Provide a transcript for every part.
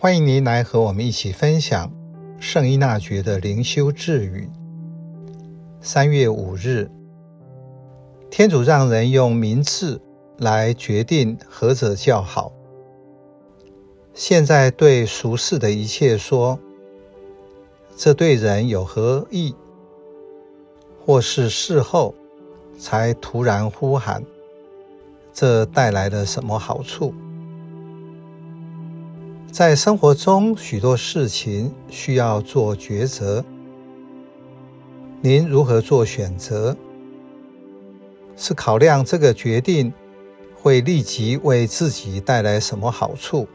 欢迎您来和我们一起分享圣依纳爵的灵修智语。三月五日，天主让人用明智来决定何者较好。现在对俗世的一切说，这对人有何益？或是事后才突然呼喊，这带来了什么好处？在生活中，许多事情需要做抉择。您如何做选择？是考量这个决定会立即为自己带来什么好处，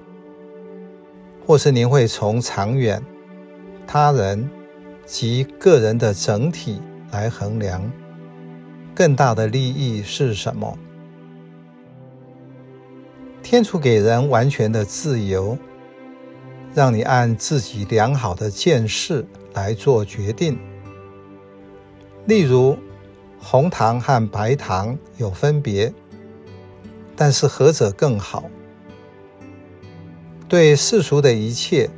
或是您会从长远、他人及个人的整体来衡量，更大的利益是什么？天主给人完全的自由。让你按自己良好的见识来做决定。例如，红糖和白糖有分别，但是何者更好？对世俗的一切，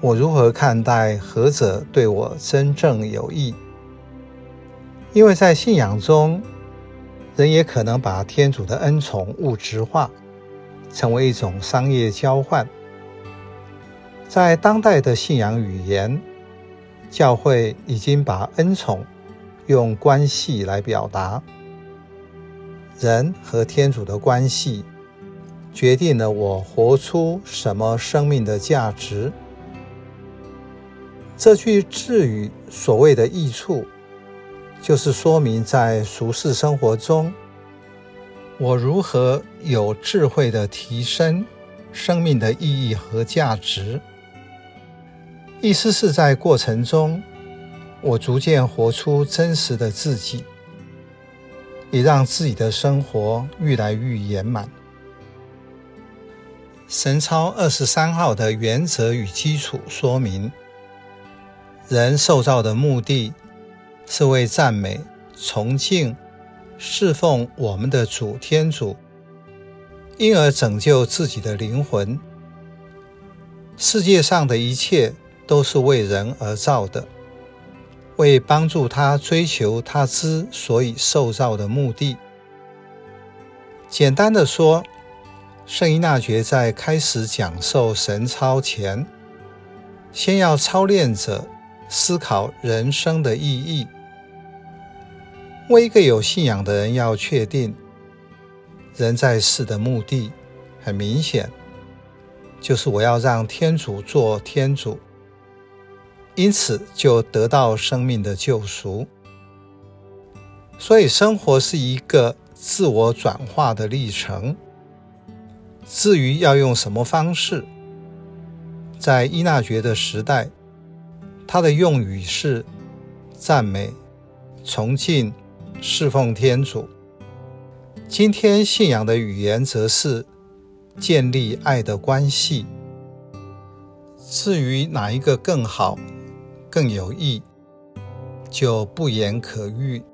我如何看待何者对我真正有益？因为在信仰中，人也可能把天主的恩宠物质化，成为一种商业交换。在当代的信仰语言，教会已经把恩宠用关系来表达。人和天主的关系，决定了我活出什么生命的价值。这句智语所谓的益处，就是说明在俗世生活中，我如何有智慧地提升生命的意义和价值。意思是在过程中，我逐渐活出真实的自己，也让自己的生活愈来愈圆满。神操二十三号的原则与基础说明：人受造的目的是为赞美、崇敬、侍奉我们的主天主，因而拯救自己的灵魂。世界上的一切。都是为人而造的，为帮助他追求他之所以受造的目的。简单的说，圣依纳爵在开始讲授神操前，先要操练者思考人生的意义。为一个有信仰的人要确定，人在世的目的，很明显，就是我要让天主做天主。因此，就得到生命的救赎。所以，生活是一个自我转化的历程。至于要用什么方式，在伊纳爵的时代，他的用语是赞美、崇敬、侍奉天主。今天信仰的语言则是建立爱的关系。至于哪一个更好？更有益，就不言可喻。